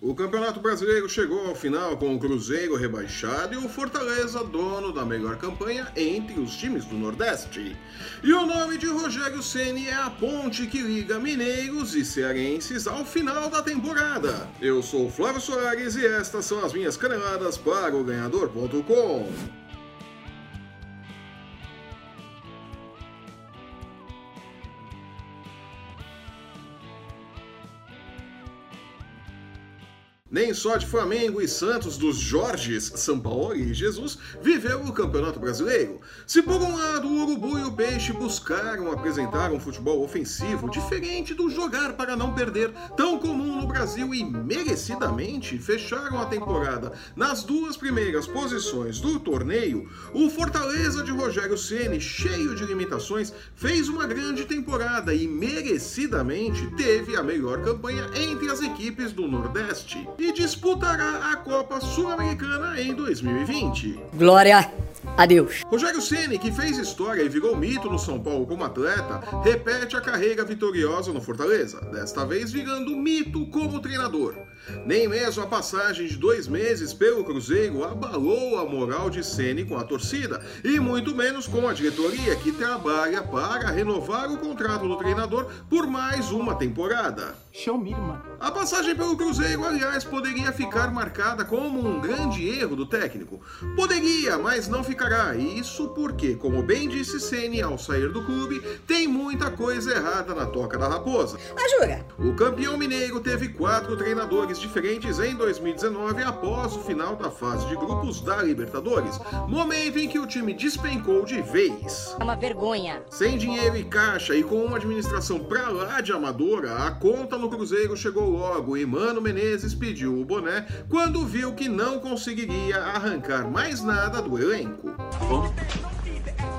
O Campeonato Brasileiro chegou ao final com o Cruzeiro rebaixado e o Fortaleza dono da melhor campanha entre os times do Nordeste. E o nome de Rogério Ceni é a ponte que liga mineiros e cearenses ao final da temporada. Eu sou Flávio Soares e estas são as minhas caneladas para o ganhador.com. Nem só de Flamengo e Santos, dos Jorges, São Paulo e Jesus, viveu o Campeonato Brasileiro. Se por um lado o Urubu e o Peixe buscaram apresentar um futebol ofensivo diferente do jogar para não perder, tão comum no Brasil e merecidamente fecharam a temporada nas duas primeiras posições do torneio, o Fortaleza de Rogério Ceni, cheio de limitações, fez uma grande temporada e merecidamente teve a melhor campanha entre as equipes do Nordeste e disputará a Copa Sul-Americana em 2020. Glória a Deus. Rogério Ceni, que fez história e virou mito no São Paulo como atleta, repete a carreira vitoriosa no Fortaleza, desta vez virando mito como treinador. Nem mesmo a passagem de dois meses pelo Cruzeiro abalou a moral de Ceni com a torcida, e muito menos com a diretoria que trabalha para renovar o contrato do treinador por mais uma temporada. Show me, mano. A passagem pelo Cruzeiro, aliás, poderia ficar marcada como um grande erro do técnico. Poderia, mas não ficará. Isso porque, como bem disse Ceni ao sair do clube, tem muita coisa errada na toca da raposa. Ah, jura? O campeão mineiro teve quatro treinadores diferentes em 2019 após o final da fase de grupos da Libertadores, momento em que o time despencou de vez. É uma vergonha. Sem dinheiro e caixa e com uma administração pra lá de amadora, a conta no Cruzeiro chegou logo e Mano Menezes pediu o boné quando viu que não conseguiria arrancar mais nada do elenco. Bom,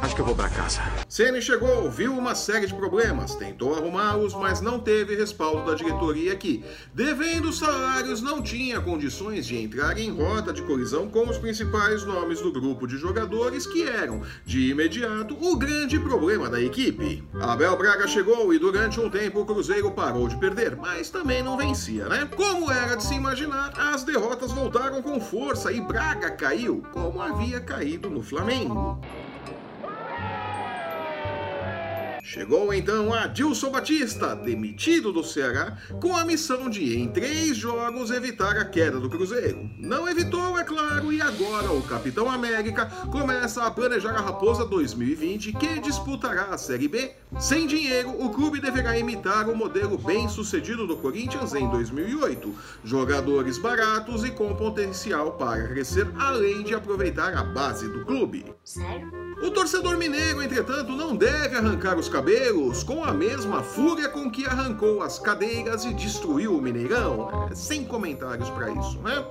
acho que eu vou pra casa. Ceni chegou, viu uma série de problemas, tentou arrumá-los, mas não teve respaldo da diretoria que, devendo salários, não tinha condições de entrar em rota de colisão com os principais nomes do grupo de jogadores que eram, de imediato, o grande problema da equipe. Abel Braga chegou e durante um tempo o Cruzeiro parou de perder, mas também não vencia, né? Como era de se imaginar, as derrotas voltaram com força e Braga caiu, como havia caído no Flamengo. Chegou então Adilson Batista, demitido do Ceará, com a missão de, em três jogos, evitar a queda do Cruzeiro. Não evitou, é claro, e agora o Capitão América começa a planejar a Raposa 2020, que disputará a Série B. Sem dinheiro, o clube deverá imitar o modelo bem sucedido do Corinthians em 2008. Jogadores baratos e com potencial para crescer, além de aproveitar a base do clube. Sério? O torcedor mineiro, entretanto, não deve arrancar os cabelos com a mesma fúria com que arrancou as cadeiras e destruiu o Mineirão. É, sem comentários para isso, né?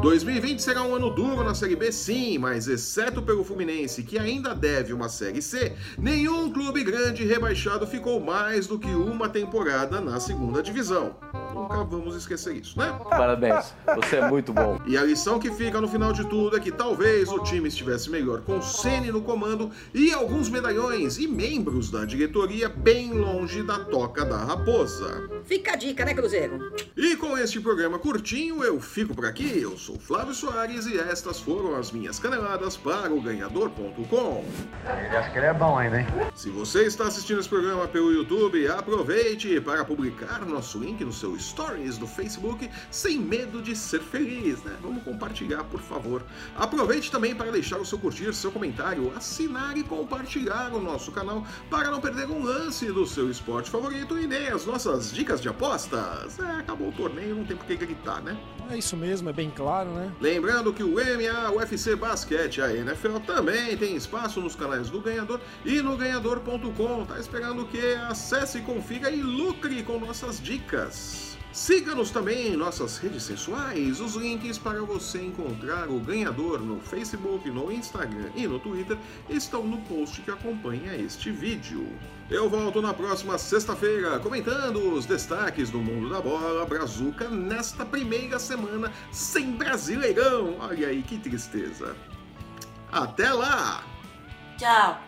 2020 será um ano duro na Série B, sim, mas exceto pelo Fluminense, que ainda deve uma Série C, nenhum clube grande rebaixado ficou mais do que uma temporada na segunda divisão. Nunca vamos esquecer isso, né? Parabéns, você é muito bom. E a lição que fica no final de tudo é que talvez o time estivesse melhor com Ceni no comando e alguns medalhões e membros da diretoria bem longe da toca da raposa. Fica a dica, né, Cruzeiro? E com este programa curtinho, eu fico por aqui. Eu sou Flávio Soares e estas foram as minhas caneladas para o ganhador.com. Ele acha que ele é bom ainda, hein? Se você está assistindo esse programa pelo YouTube, aproveite para publicar nosso link no seu stories do Facebook sem medo de ser feliz, né? Vamos compartilhar, por favor. Aproveite também para deixar o seu curtir, seu comentário, assinar e compartilhar o nosso canal para não perder um lance do seu esporte favorito e nem as nossas dicas de apostas. É, acabou o torneio, não tem por que gritar, né? É isso mesmo, é bem claro, né? Lembrando que o MMA, o UFC Basquete, a NFL também tem espaço nos canais do Ganhador e no ganhador.com. Tá esperando o quê? Acesse, confira e lucre com nossas dicas. Siga-nos também em nossas redes sensuais. Os links para você encontrar o ganhador no Facebook, no Instagram e no Twitter estão no post que acompanha este vídeo. Eu volto na próxima sexta-feira comentando os destaques do mundo da bola brazuca nesta primeira semana sem Brasileirão. Olha aí que tristeza. Até lá! Tchau.